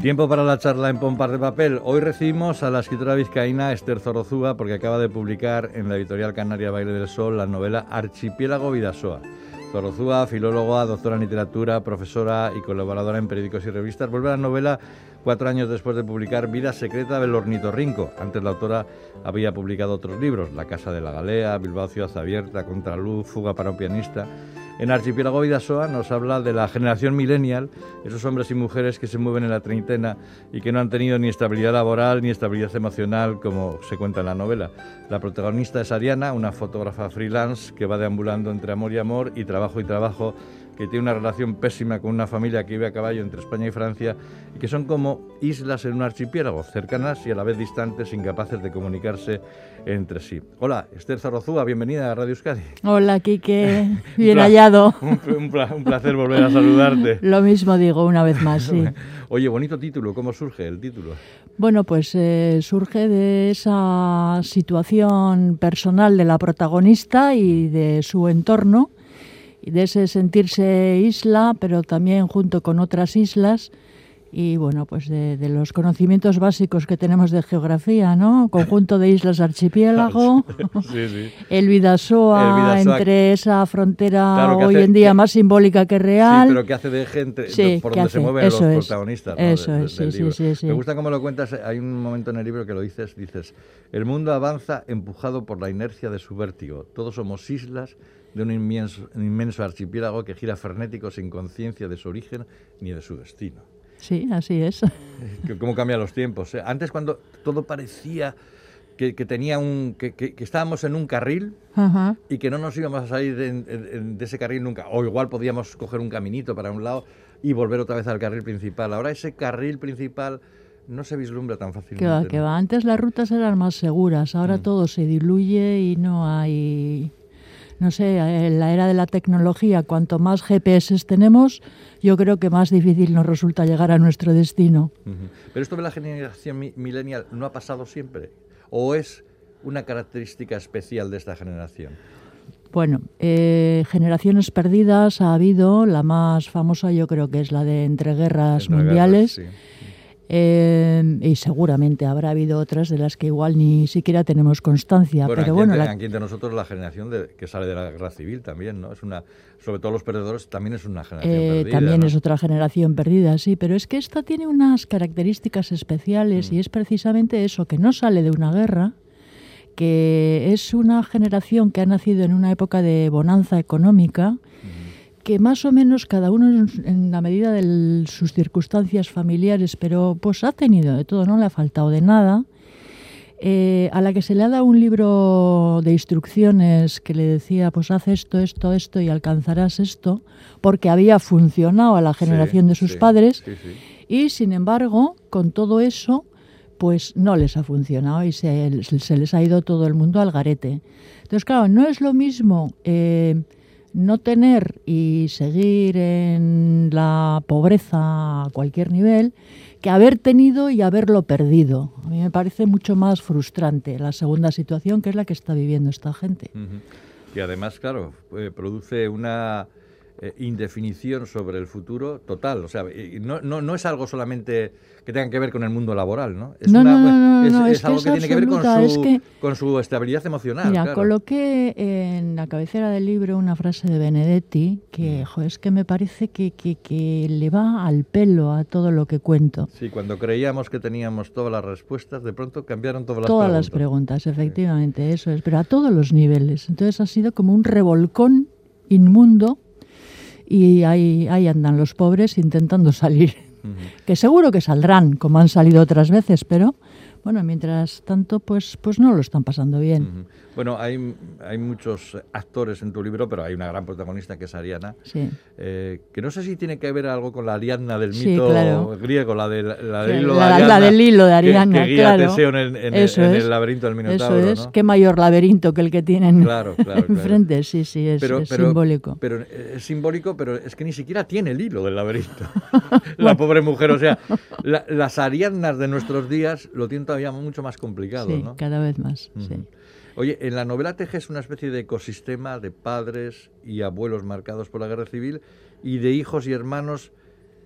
Tiempo para la charla en Pompas de Papel. Hoy recibimos a la escritora vizcaína Esther Zorozúa porque acaba de publicar en la editorial canaria Baile del Sol la novela Archipiélago Vidasoa. Zorozúa, filóloga, doctora en literatura, profesora y colaboradora en periódicos y revistas, vuelve a la novela cuatro años después de publicar Vida secreta del ornitorrinco. Antes la autora había publicado otros libros, La casa de la galea, Bilbao ciudad abierta, Contraluz, Fuga para un pianista. En Archipiélago Vidasoa nos habla de la generación millennial, esos hombres y mujeres que se mueven en la treintena y que no han tenido ni estabilidad laboral ni estabilidad emocional, como se cuenta en la novela. La protagonista es Ariana, una fotógrafa freelance que va deambulando entre amor y amor y trabajo y trabajo que tiene una relación pésima con una familia que vive a caballo entre España y Francia y que son como islas en un archipiélago, cercanas y a la vez distantes, incapaces de comunicarse entre sí. Hola, Esther Zarrozúa, bienvenida a Radio Euskadi. Hola, Quique, bien hallado. Un, un, placer volver a saludarte. Lo mismo digo una vez más, sí. Oye, bonito título, ¿cómo surge el título? Bueno, pues eh, surge de esa situación personal de la protagonista y de su entorno de ese sentirse isla, pero también junto con otras islas y bueno, pues de, los conocimientos básicos que tenemos de geografía, ¿no? Conjunto de islas archipiélago, el, Vidasoa, entre esa frontera hoy en día más simbólica que real. Sí, pero que hace de gente por donde se mueven los protagonistas. Eso es, sí, sí, sí, Me gusta cómo lo cuentas, hay un momento en el libro que lo dices, dices, el mundo avanza empujado por la inercia de su vértigo, todos somos islas de un inmenso, un inmenso archipiélago que gira frenético sin conciencia de su origen ni de su destino. Sí, así es. ¿Cómo cambian los tiempos? Eh? Antes cuando todo parecía que, tenía un, que, estábamos en un carril y que no nos íbamos a salir de, ese carril nunca. O igual podíamos coger un caminito para un lado y volver otra vez al carril principal. Ahora ese carril principal no se vislumbra tan fácilmente. Que va, que va. Antes las rutas eran más seguras, ahora mm. todo se diluye y no hay no sé, en la era de la tecnología, cuanto más GPS tenemos, yo creo que más difícil nos resulta llegar a nuestro destino. Pero esto de la generación millennial no ha pasado siempre, o es una característica especial de esta generación. Bueno, eh, generaciones perdidas ha habido, la más famosa yo creo que es la de entreguerras mundiales. Eh, y seguramente habrá habido otras de las que igual ni siquiera tenemos constancia. pero bueno, aquí entre nosotros la generación de, que sale de la guerra civil también, ¿no? Es una, sobre todo los perdedores también es una generación eh, perdida. También es otra generación perdida, sí, pero es que esta tiene unas características especiales y mm. es precisamente eso, que no sale de una guerra, que es una generación que ha nacido en una época de bonanza económica que más o menos cada uno en la medida de sus circunstancias familiares, pero pues ha tenido de todo, no le ha faltado de nada, eh, a la que se le ha dado un libro de instrucciones que le decía, pues haz esto, esto, esto y alcanzarás esto, porque había funcionado a la generación de sus padres, y sin embargo, con todo eso, pues no les ha funcionado y se, se, les ha ido todo el mundo al garete. Entonces, claro, no es lo mismo... Eh, no tener y seguir en la pobreza a cualquier nivel que haber tenido y haberlo perdido. A mí me parece mucho más frustrante la segunda situación que es la que está viviendo esta gente. Y además, claro, eh, produce una eh, indefinición sobre el futuro total. O sea, no, no, no, es algo solamente que tenga que ver con el mundo laboral, ¿no? Es, no, no, no, es, algo que, tiene que ver con su, con su estabilidad emocional. Mira, coloqué en la cabecera del libro una frase de Benedetti que, mm. es que me parece que, que, que, le va al pelo a todo lo que cuento. Sí, cuando creíamos que teníamos todas las respuestas, de pronto cambiaron todas las preguntas. Todas las preguntas, efectivamente, eso es, pero a todos los niveles. Entonces ha sido como un revolcón inmundo y ahí, ahí andan los pobres intentando salir. Que seguro que saldrán, como han salido otras veces, pero bueno, mientras tanto, pues, pues no lo están pasando bien. Bueno, hay, hay muchos actores en tu libro, pero hay una gran protagonista que es Ariana, eh, que no sé si tiene que ver algo con la Ariadna del mito griego, la, de, la, del hilo de Ariadna. La del hilo de Ariadna, que, guía Teseo en, el, en, el, laberinto del Minotauro. Eso es, qué mayor laberinto que el que tienen claro, claro, enfrente, sí, sí, es, simbólico. Pero es simbólico, pero es que ni siquiera tiene el hilo del laberinto. la pobre mujer, o sea, las Ariadnas de nuestros días lo tienen todavía mucho más complicado, sí, ¿no? cada vez más, sí. Oye, en la novela tejes una especie de ecosistema de padres y abuelos marcados por la guerra civil y de hijos y hermanos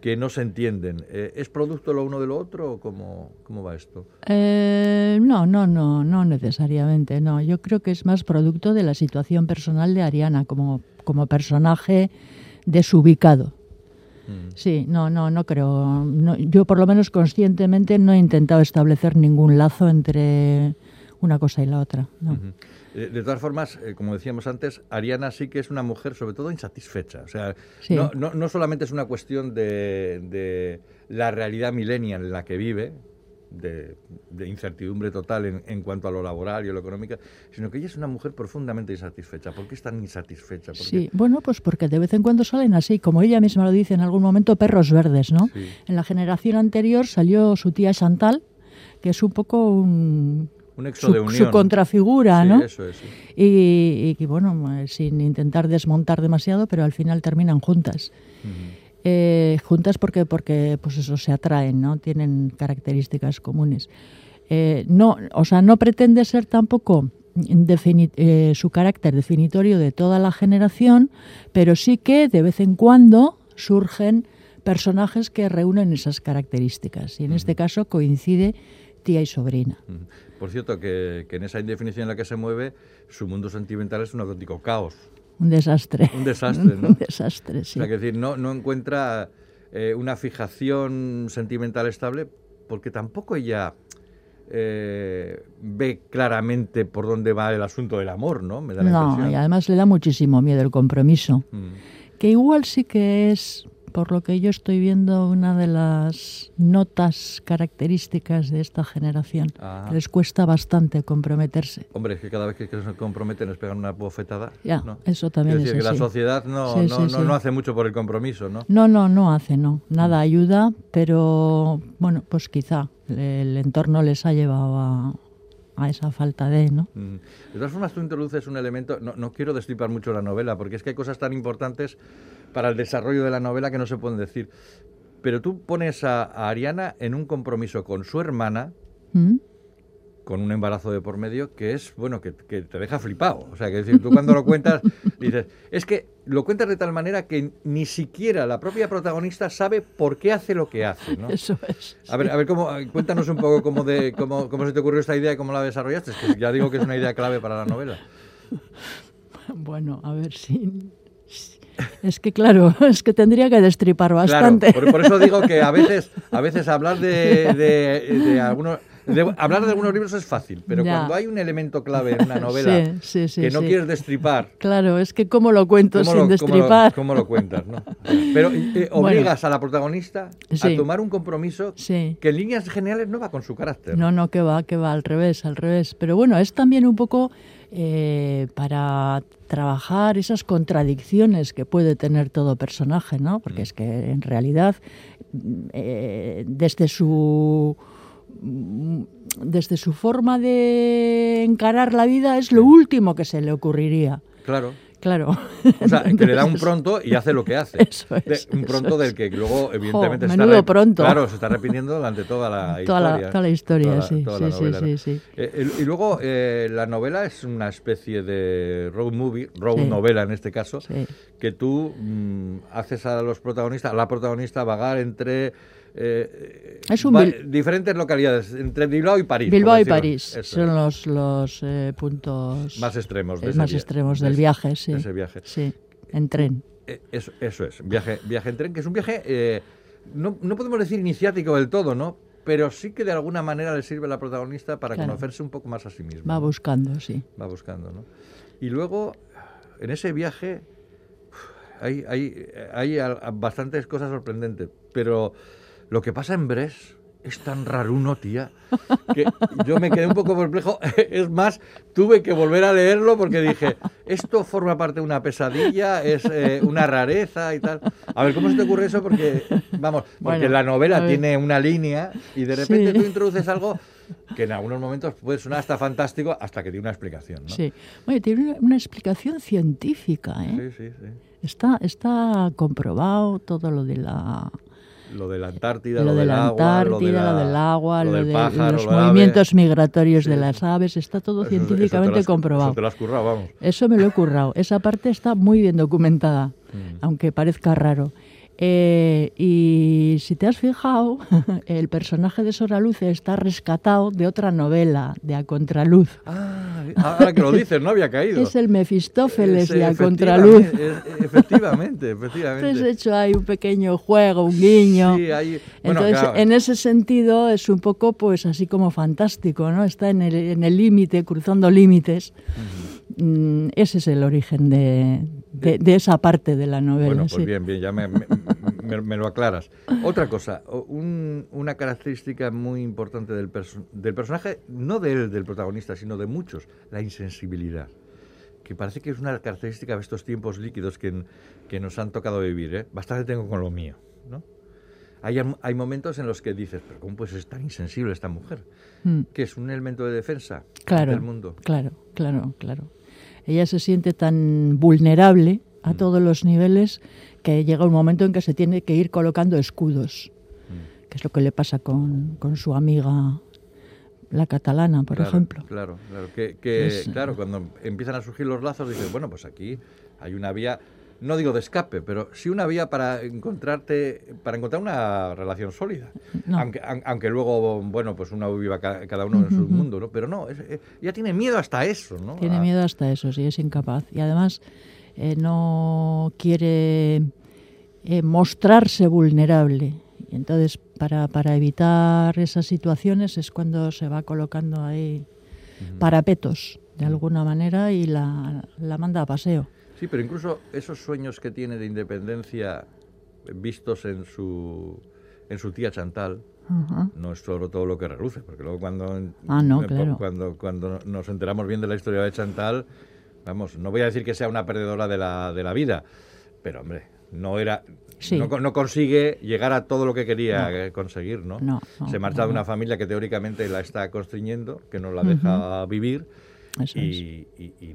que no se entienden. Eh, ¿Es producto lo uno de lo otro o cómo, cómo va esto? Eh, no, no, no, no necesariamente. No, yo creo que es más producto de la situación personal de Ariana como, como personaje desubicado. Mm. Sí, no, no, no creo. yo por lo menos conscientemente no he intentado establecer ningún lazo entre una cosa y la otra. Eh, de todas formas, eh, como decíamos antes, Ariana sí que es una mujer sobre todo insatisfecha. O sea, no, no, solamente es una cuestión de, de la realidad millennial en la que vive, de, incertidumbre total en, cuanto a lo laboral y lo económico, sino que ella es una mujer profundamente insatisfecha. ¿Por qué es tan insatisfecha? Sí, bueno, pues porque de vez en cuando salen así, como ella misma lo dice en algún momento, perros verdes, ¿no? En la generación anterior salió su tía Chantal, que es un poco un, su, contrafigura, ¿no? Eso es, y, y, bueno, sin intentar desmontar demasiado, pero al final terminan juntas. Eh, juntas porque, porque pues eso, se atraen, ¿no? Tienen características comunes. Eh, no, o sea, no pretende ser tampoco eh, su carácter definitorio de toda la generación, pero sí que de vez en cuando surgen personajes que reúnen esas características. Y en este caso coincide tía y sobrina. Por cierto, que, que, en esa indefinición en la que se mueve, su mundo sentimental es un auténtico caos. Un desastre. Un desastre, ¿no? Un desastre, sí. O sea, que decir, no, no encuentra eh, una fijación sentimental estable porque tampoco ella eh, ve claramente por dónde va el asunto del amor, ¿no? Me da la no, y además le da muchísimo miedo el compromiso. Mm. Que igual sí que es por lo que yo estoy viendo, una de las notas características de esta generación. Ah. Les cuesta bastante comprometerse. Hombre, es que cada vez que se comprometen les pegan una bofetada. Ya, eso también es decir, que la sociedad no, no, hace mucho por el compromiso, ¿no? No, no, no hace, no. Nada ayuda, pero bueno, pues quizá el entorno les ha llevado a, a esa falta de, ¿no? De todas formas, tú introduces un elemento, no, no, quiero destripar mucho la novela, porque es que hay cosas tan importantes para el desarrollo de la novela que no se pueden decir. Pero tú pones a, Ariana en un compromiso con su hermana, ¿Mm? con un embarazo de por medio, que es, bueno, que, te deja flipado. O sea, que decir, tú cuando lo cuentas, dices, es que lo cuentas de tal manera que ni siquiera la propia protagonista sabe por qué hace lo que hace, ¿no? Eso es. A ver, a ver cómo, cuéntanos un poco cómo, de, cómo, cómo se te ocurrió esta idea y cómo la desarrollaste. que ya digo que es una idea clave para la novela. Bueno, a ver si es que claro, es que tendría que destripar bastante. por, eso digo que a veces, a veces hablar de, algunos hablar de algunos libros es fácil, pero cuando hay un elemento clave en una novela que no quieres destripar. Claro, es que cómo lo cuento sin destripar. Cómo lo, cuentas, ¿no? Pero eh, obligas a la protagonista a tomar un compromiso que en líneas generales no va con su carácter. No, no, que va, que va, al revés, al revés. Pero bueno, es también un poco eh, para trabajar esas contradicciones que puede tener todo personaje, ¿no? Porque mm. es que en realidad eh, desde su desde su forma de encarar la vida es lo último que se le ocurriría. Claro. Claro. O sea, que le da un pronto y hace lo que hace. Eso es, un pronto del que luego, evidentemente, está pronto. Claro, se está repitiendo durante toda la historia. toda la historia, sí. sí, sí, eh, y luego, eh, la novela es una especie de road movie, road novela en este caso, que tú mm, haces a los protagonistas, a la protagonista vagar entre eh, es diferentes localidades, entre Bilbao y París. Bilbao y París son los, los eh, puntos más extremos, de más extremos del viaje, sí. ese viaje. Sí, en tren. Eh, eso, eso, es, viaje, viaje en tren, que es un viaje, no, no podemos decir iniciático del todo, ¿no? Pero sí que de alguna manera le sirve a la protagonista para conocerse un poco más a sí misma. Va buscando, sí. Va buscando, ¿no? Y luego, en ese viaje, hay, hay, hay bastantes cosas sorprendentes, pero lo que pasa en Bres es tan raruno, tía, que yo me quedé un poco perplejo. Es más, tuve que volver a leerlo porque dije, esto forma parte de una pesadilla, es eh, una rareza y tal. A ver, ¿cómo se te ocurre eso? Porque, vamos, porque la novela tiene una línea y de repente tú introduces algo que en algunos momentos puede sonar hasta fantástico hasta que tiene una explicación, ¿no? Sí. Oye, tiene una, explicación científica, ¿eh? Sí, sí, sí. Está, está comprobado todo lo de la lo de la Antártida, lo, del agua, lo, del agua, lo, de los movimientos migratorios de las aves, está todo científicamente comprobado. Eso te lo has currado, vamos. Eso me lo he currado. Esa parte está muy bien documentada, mm. aunque parezca raro. Eh, y si te has fijado, el personaje de Soraluce está rescatado de otra novela, de A Contraluz. Ah, ahora que lo dices, no había caído. Es el Mefistófeles Es- de A Contraluz. efectivamente, Efectivamente, efectivamente. Entonces, hecho hay un pequeño juego, un guiño. Sí, hay- bueno, Entonces, claro. en ese sentido es un poco, pues, así como fantástico, ¿no? Está en el en el límite, cruzando límites. Mm, ese es el origen de, de- de esa parte de la novela. Bueno, pues sí. bien, bien, ya me, me- me- me lo aclaras. Otra cosa, un- una característica muy importante del, perso- del personaje, no de él, del protagonista, sino de muchos, la insensibilidad. Que parece que es una característica de estos tiempos líquidos que, que nos han tocado vivir. ¿eh? Bastante tengo con lo mío. ¿no? Hay, hay momentos en los que dices, pero ¿cómo puede ser tan insensible esta mujer? Mm. Que es un elemento de defensa Claro, del mundo. claro, claro, claro. Ella se siente tan vulnerable a Mm. todos los niveles que llega un momento en que se tiene que ir colocando escudos, Mm. que es lo que le pasa con, con su amiga la catalana, por Claro, ejemplo. Claro, claro. Que, que, Es- claro, cuando empiezan a surgir los lazos, dices, bueno, pues aquí hay una vía, no digo de escape, pero sí una vía para encontrarte, para encontrar una relación sólida. No. Aunque, aun- aunque luego, bueno, pues uno viva ca- cada uno en su mundo, ¿no? Pero no, es- eh, ya tiene miedo hasta eso, ¿no? Tiene A- miedo hasta eso, sí, es incapaz. Y además eh, no quiere eh, mostrarse vulnerable. Y entonces, para, para evitar esas situaciones es cuando se va colocando ahí parapetos, de alguna manera, y la, la manda a paseo. Sí, pero incluso esos sueños que tiene de independencia vistos en su, en su tía Chantal, Ajá. no es solo todo lo que reluce, porque luego cuando, Ah, no, claro. cuando, cuando nos enteramos bien de la historia de Chantal, vamos, no voy a decir que sea una perdedora de la, de la vida, pero hombre, no era... Sí. No, no consigue llegar a todo lo que quería eh, conseguir, ¿no? No, no, Se marcha no, de una no. familia que teóricamente la está constriñendo, que no la deja vivir Eso es. y,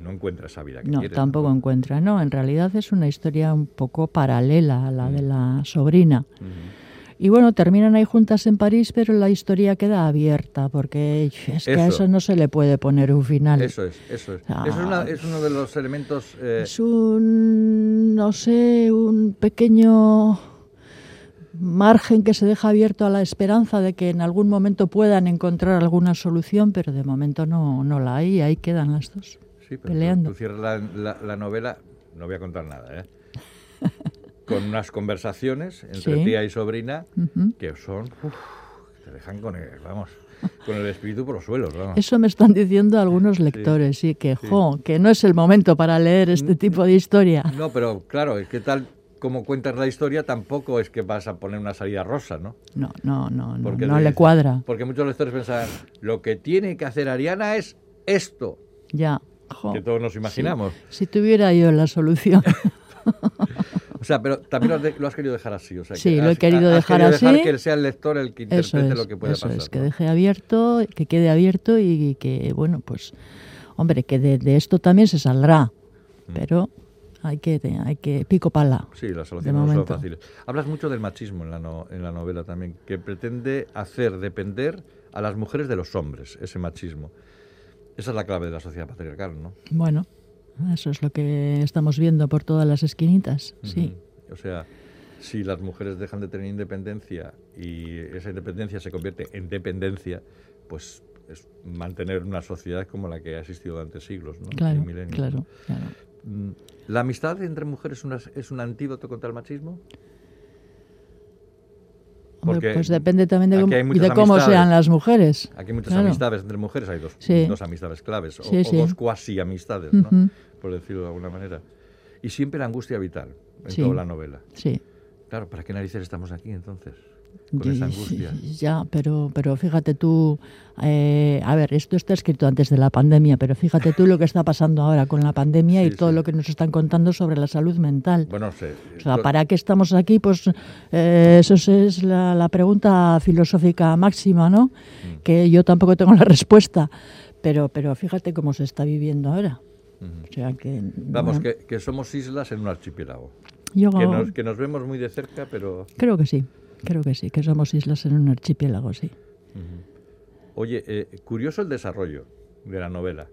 no encuentra esa vida que No, tampoco encuentra. No, en realidad es una historia un poco paralela a la de la sobrina. Y bueno, terminan ahí juntas en París, pero la historia queda abierta, porque es que a Eso. eso no se le puede poner un final. Eso es, eso es. Ah. Eso es, una- es uno de los elementos... eh, Es un, no sé, un pequeño margen que se deja abierto a la esperanza de que en algún momento puedan encontrar alguna solución, pero de momento no, no la hay, y ahí quedan las dos. Sí, pero tú- peleando. Tú, cierras la, la- la novela, no voy a contar nada, ¿eh? con unas conversaciones entre Sí. tía y sobrina que son, uf, te dejan con el, vamos, con el espíritu por los suelos, vamos. Eso me están diciendo algunos lectores, sí, que, jo, que no es el momento para leer este tipo de historia. No, pero claro, es que tal como cuentas la historia tampoco es que vas a poner una salida rosa, ¿no? No, no, no, no, Porque no le dicen- cuadra. Porque muchos lectores pensaban, lo que tiene que hacer Ariana es esto, Ya. jo. que todos nos imaginamos. Si tuviera yo la solución. O sea, pero también lo has, de- lo has querido dejar así. O sea, que Sí, lo he has- querido has dejar querido así. dejar que sea el lector el que Eso interprete es, lo que puede eso pasar. es, que ¿no? deje abierto, que quede abierto y que, bueno, pues, hombre, que de, de esto también se saldrá, Mm. pero hay que, hay que pico pala. Sí, las soluciones no son fáciles. Hablas mucho del machismo en la, no- en la novela también, que pretende hacer depender a las mujeres de los hombres, ese machismo. Esa es la clave de la sociedad patriarcal, ¿no? Bueno, eso es lo que estamos viendo por todas las esquinitas, sí. O sea, si las mujeres dejan de tener independencia y esa independencia se convierte en dependencia, pues es mantener una sociedad como la que ha existido durante siglos, ¿no? Claro, Y milenios, claro, claro. Mm, ¿La amistad entre mujeres es, una- es un antídoto contra el machismo? Hombre, pues depende también de cómo, muchas de cómo sean las mujeres. Aquí hay muchas Claro. amistades entre mujeres, hay dos, Sí. dos amistades claves, o, Sí, o sí. dos cuasi amistades, por decirlo de alguna manera. Y siempre la angustia vital en toda la novela. Sí. Claro, ¿para qué narices estamos aquí entonces? Con esa Y- angustia. Ya, pero, pero fíjate tú, eh, a ver, esto está escrito antes de la pandemia, pero fíjate tú lo que está pasando ahora con la pandemia y todo sí. lo que nos están contando sobre la salud mental. Bueno, sé. O sea, ¿para qué estamos aquí? Pues eh, eso es- la, la pregunta filosófica máxima, ¿no? Mm. Que yo tampoco tengo la respuesta, pero, pero fíjate cómo se está viviendo ahora. O sea que... Vamos, bueno, que, que somos islas en un archipiélago. yo Que nos, que nos vemos muy de cerca, pero... creo que sí, creo que sí, que somos islas en un archipiélago, sí. Oye, eh, curioso el desarrollo de la novela.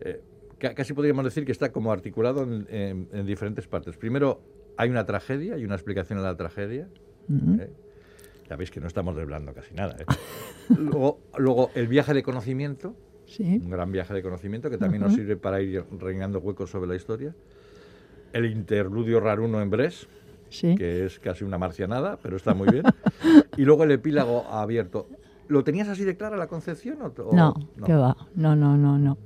Eh, ca- casi podríamos decir que está como articulado en, en- en diferentes partes. Primero, hay una tragedia, hay una explicación a la tragedia. ¿eh? Ya veis que no estamos desvelando casi nada. ¿eh? luego, luego, el viaje de conocimiento, Sí. un gran viaje de conocimiento que también nos sirve para ir rellenando huecos sobre la historia. El interludio raruno en Bres, Sí. que es casi una marcianada, pero está muy bien. y luego el epílogo abierto. ¿Lo tenías así de clara la concepción? O, o- No, que va. No, no, no, no.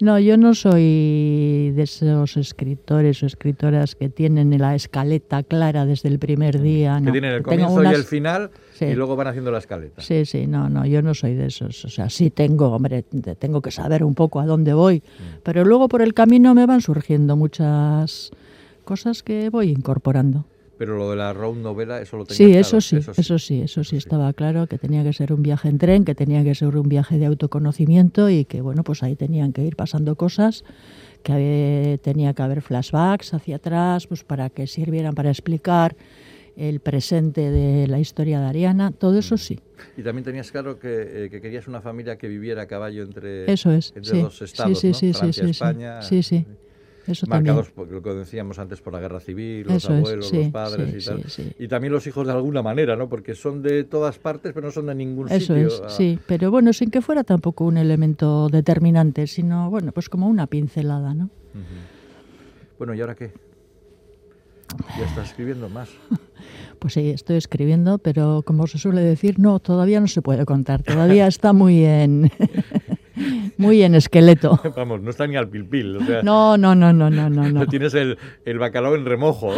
No, yo no soy de esos escritores o escritoras que tienen la escaleta clara desde el primer día. Que no. tienen el comienzo y el final Sí. y luego van haciendo la escaleta. Sí, sí, no, no, yo no soy de esos. O sea, sí tengo, hombre, te- tengo que saber un poco a dónde voy, Mm. pero luego por el camino me van surgiendo muchas cosas que voy incorporando. Pero lo de la road novela, eso lo tenías Sí, claro, eso sí, eso sí, eso sí estaba claro, que tenía que ser un viaje en tren, que tenía que ser un viaje de autoconocimiento y que, bueno, pues ahí tenían que ir pasando cosas, que había- tenía que haber flashbacks hacia atrás, pues para que sirvieran para explicar el presente de la historia de Ariana, todo eso sí. Y también tenías claro que, eh, que querías una familia que viviera a caballo entre, Eso es, entre sí. dos estados, sí, ¿no? sí, sí, Francia, sí, sí, España. sí, sí. Eso Marcados por lo que decíamos antes por la guerra civil, los Eso es, abuelos, sí, los padres sí, y tal. sí. Y también los hijos de alguna manera, ¿no? Porque son de todas partes, pero no son de ningún Eso sitio. es, Ah, sí, pero bueno, sin que fuera tampoco un elemento determinante, sino, bueno, pues como una pincelada, ¿no? Bueno, ¿y ahora qué? Ya estás escribiendo más. Pues sí, estoy escribiendo, pero como se suele decir, no, todavía no se puede contar, todavía está muy en muy en esqueleto. Vamos, no está ni al pilpil. O sea, No, no, no, no, no, no, no. tienes el, el bacalao en remojo.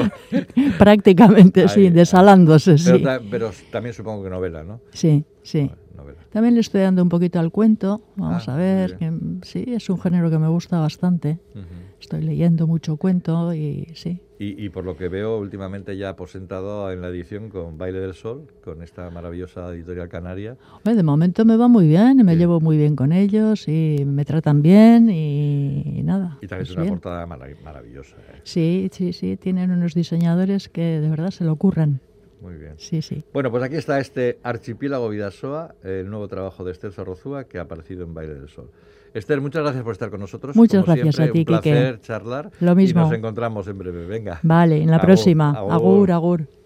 Prácticamente Ahí, sí, desalándose, Pero, sí. ta- pero también supongo que novela, ¿no? Sí, sí. Novela. También le estoy dando un poquito al cuento, vamos Ah, a ver, que, sí, es un género que me gusta bastante. Ujú. Estoy leyendo mucho cuento y sí, Y, y por lo que veo, últimamente ya aposentado en la edición con Baile del Sol, con esta maravillosa editorial canaria. Hombre, de momento me va muy bien, me Sí. llevo muy bien con ellos y me tratan bien y, nada. Y también es una bien. portada marav- maravillosa. ¿eh? Sí, sí, sí, tienen unos diseñadores que de verdad se lo ocurran. Muy bien. Sí, sí. Bueno, pues aquí está este Archipiélago Vidasoa, el nuevo trabajo de Esther Zorrozúa que ha aparecido en Baile del Sol. Esther, muchas gracias por estar con nosotros. Muchas Como gracias siempre, a ti, un placer Quique. charlar. Lo mismo. Y nos encontramos en breve. Venga. Vale, en la Agur, próxima. agur. agur. agur.